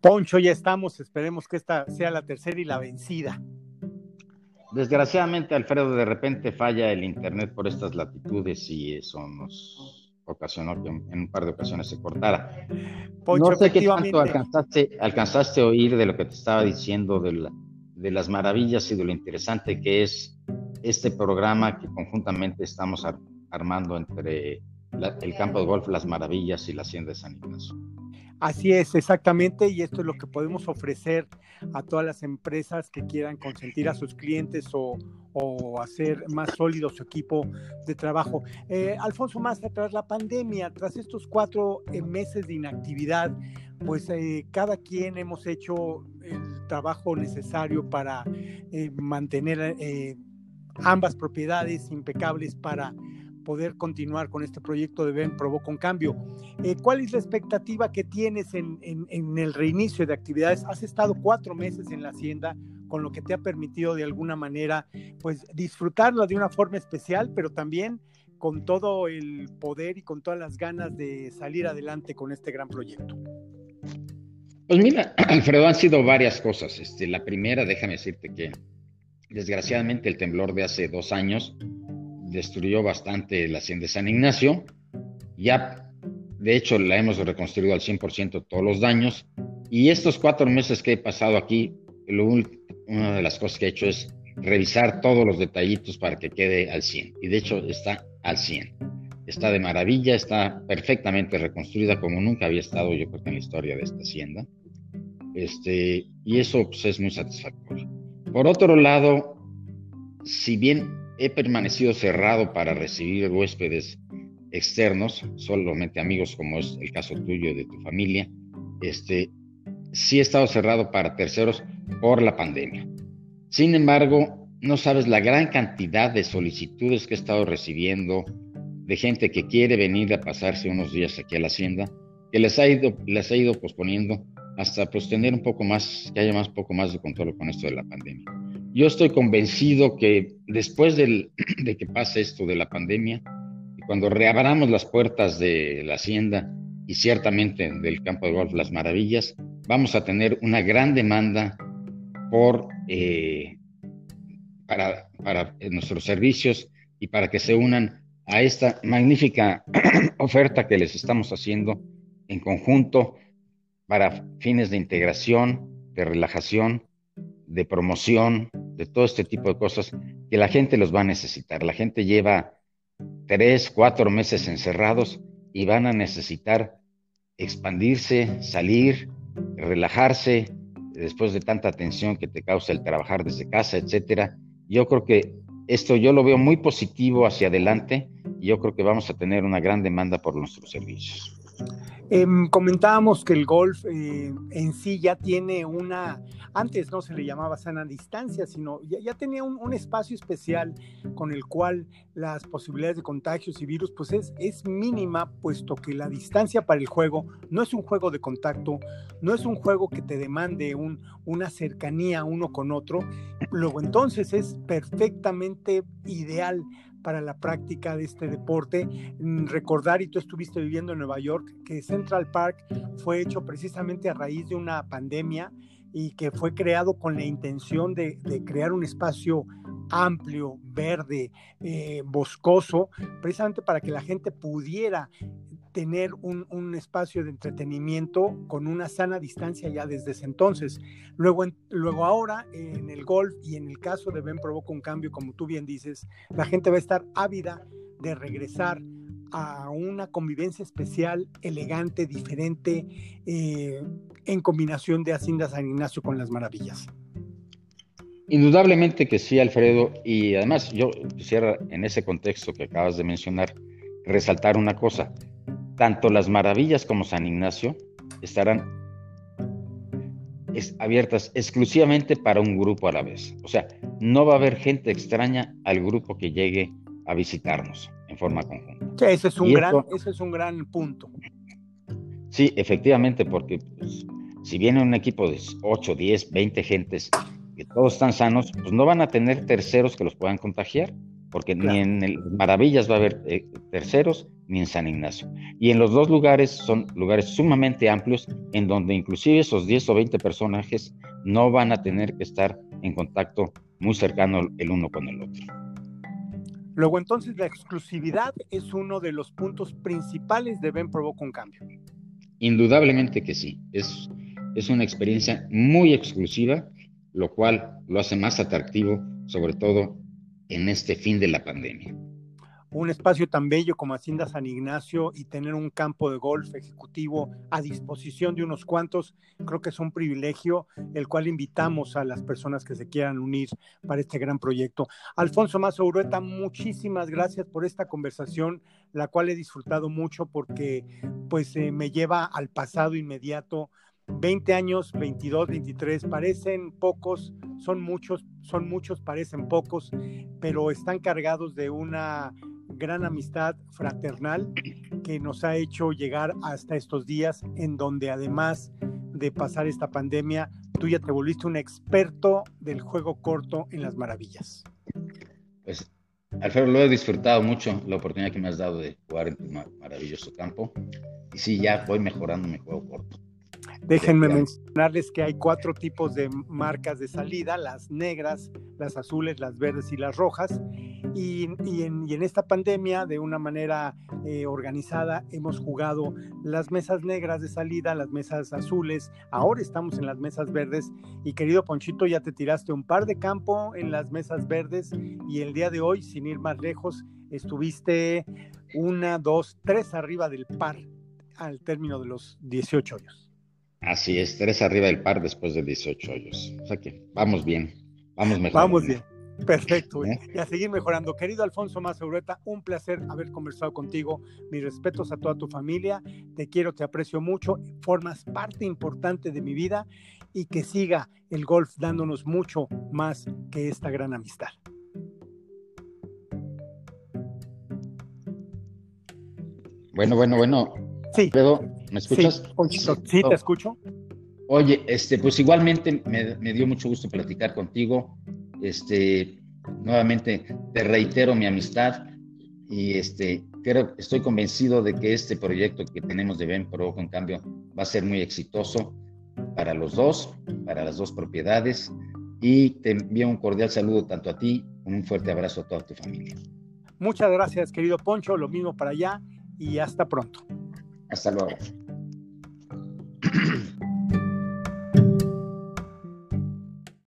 Poncho, ya estamos, esperemos que esta sea la tercera y la vencida. Desgraciadamente, Alfredo, de repente falla el Internet por estas latitudes y eso nos ocasionó que en un par de ocasiones se cortara. Poncho, no sé qué tanto alcanzaste, alcanzaste a oír de lo que te estaba diciendo de, de las maravillas y de lo interesante que es este programa que conjuntamente estamos armando entre el campo de golf Las Maravillas y la Hacienda de San Ignacio. Así es, exactamente, y esto es lo que podemos ofrecer a todas las empresas que quieran consentir a sus clientes o, hacer más sólido su equipo de trabajo. Eh, Alfonso Maza, tras la pandemia, tras estos cuatro eh, meses de inactividad, pues eh, cada quien hemos hecho el trabajo necesario para mantener ambas propiedades impecables para poder continuar con este proyecto de Ben Provoca un Cambio. Eh, ¿Cuál es la expectativa que tienes en, el reinicio de actividades? Has estado cuatro meses en la hacienda, con lo que te ha permitido de alguna manera pues disfrutarla de una forma especial, pero también con todo el poder y con todas las ganas de salir adelante con este gran proyecto. Pues mira, Alfredo, han sido varias cosas. Este, la primera, déjame decirte que desgraciadamente el temblor de hace dos años destruyó bastante la hacienda de San Ignacio. Ya, de hecho, la hemos reconstruido al 100% todos los daños. Y estos cuatro meses que he pasado aquí, una de las cosas que he hecho es revisar todos los detallitos para que quede al 100. Y de hecho está al 100. Está de maravilla, está perfectamente reconstruida como nunca había estado yo creo en la historia de esta hacienda. Este, y eso pues, es muy satisfactorio. Por otro lado, si bien he permanecido cerrado para recibir huéspedes externos, solamente amigos como es el caso tuyo de tu familia. Este, sí he estado cerrado para terceros por la pandemia. Sin embargo, no sabes la gran cantidad de solicitudes que he estado recibiendo de gente que quiere venir a pasarse unos días aquí a la hacienda, que les ha ido, les ha ido posponiendo hasta pues tener un poco más, que haya más poco más de control con esto de la pandemia. Yo estoy convencido que después de que pase esto de la pandemia, cuando reabramos las puertas de la hacienda y ciertamente del campo de golf Las Maravillas, vamos a tener una gran demanda por, eh, para, para nuestros servicios y para que se unan a esta magnífica oferta que les estamos haciendo en conjunto para fines de integración, de relajación, de promoción, de todo este tipo de cosas que la gente los va a necesitar. La gente lleva tres, cuatro meses encerrados y van a necesitar expandirse, salir, relajarse después de tanta tensión que te causa el trabajar desde casa, etcétera. Yo creo que esto yo lo veo muy positivo hacia adelante y yo creo que vamos a tener una gran demanda por nuestros servicios. Em, comentábamos que el golf eh, en sí ya tiene una, antes no se le llamaba sana distancia, sino ya, tenía un, espacio especial con el cual las posibilidades de contagios y virus pues es, es mínima, puesto que la distancia para el juego no es un juego de contacto, no es un juego que te demande un, una cercanía uno con otro, luego entonces es perfectamente ideal para la práctica de este deporte. Mm, recordar, y tú estuviste viviendo en Nueva York, que Central Park fue hecho precisamente a raíz de una pandemia y que fue creado con la intención de, crear un espacio amplio, verde, eh, boscoso, precisamente para que la gente pudiera tener un, espacio de entretenimiento con una sana distancia ya desde ese entonces. Luego, luego ahora en el golf y en el caso de Ben Provoca un cambio, como tú bien dices, la gente va a estar ávida de regresar a una convivencia especial, elegante, diferente, eh, en combinación de Hacienda San Ignacio con las maravillas. Indudablemente que sí, Alfredo, y además yo quisiera en ese contexto que acabas de mencionar resaltar una cosa tanto las maravillas como San Ignacio estarán abiertas exclusivamente para un grupo a la vez. O sea, no va a haber gente extraña al grupo que llegue a visitarnos en forma conjunta. ese, es un gran, ese es un gran punto. Sí, efectivamente, porque pues, si viene un equipo de 8, 10, 20 gentes que todos están sanos, pues no van a tener terceros que los puedan contagiar. Porque ni en Maravillas va a haber eh, terceros, ni en San Ignacio. Y en los dos lugares son lugares sumamente amplios, en donde inclusive esos 10 o 20 personajes no van a tener que estar en contacto muy cercano el uno con el otro. Luego entonces la exclusividad es uno de los puntos principales de Ven Provoca un Cambio. Indudablemente que sí, es, es una experiencia muy exclusiva, lo cual lo hace más atractivo, sobre todo en este fin de la pandemia un espacio tan bello como Hacienda San Ignacio y tener un campo de golf ejecutivo a disposición de unos cuantos, creo que es un privilegio el cual invitamos a las personas que se quieran unir para este gran proyecto. Alfonso Mazo Urueta, muchísimas gracias por esta conversación, la cual he disfrutado mucho porque pues eh, me lleva al pasado inmediato 20 años, 22, 23, parecen pocos, son muchos, son muchos, parecen pocos, pero están cargados de una gran amistad fraternal que nos ha hecho llegar hasta estos días en donde además de pasar esta pandemia, tú ya te volviste un experto del juego corto en las maravillas. Pues, Alfredo, lo he disfrutado mucho la oportunidad que me has dado de jugar en tu maravilloso campo. Y sí, ya voy mejorando mi juego corto. Déjenme mencionarles que hay cuatro tipos de marcas de salida, las negras, las azules, las verdes y las rojas. Y, en, esta pandemia, de una manera eh, organizada, hemos jugado las mesas negras de salida, las mesas azules, ahora estamos en las mesas verdes. Y querido Ponchito, ya te tiraste un par de campo en las mesas verdes y el día de hoy, sin ir más lejos, estuviste una, dos, tres arriba del par al término de los 18 hoyos. Así es, tres arriba del par después de 18 hoyos. O sea que vamos bien, vamos mejor. Vamos bien. Perfecto, ¿Eh? y a seguir mejorando. Querido Alfonso Mazaureta, un placer haber conversado contigo. Mis respetos a toda tu familia. Te quiero, te aprecio mucho. Formas parte importante de mi vida y que siga el golf dándonos mucho más que esta gran amistad. Bueno, bueno, bueno. Sí. ¿Me escuchas? Sí, te escucho. Oye, este, pues igualmente me, dio mucho gusto platicar contigo. Este, nuevamente te reitero mi amistad y este, creo, estoy convencido de que este proyecto que tenemos de Ben Pro, en cambio, va a ser muy exitoso para los dos, para las dos propiedades. Y te envío un cordial saludo tanto a ti como un fuerte abrazo a toda tu familia. Muchas gracias, querido Poncho. Lo mismo para allá y hasta pronto. Hasta luego.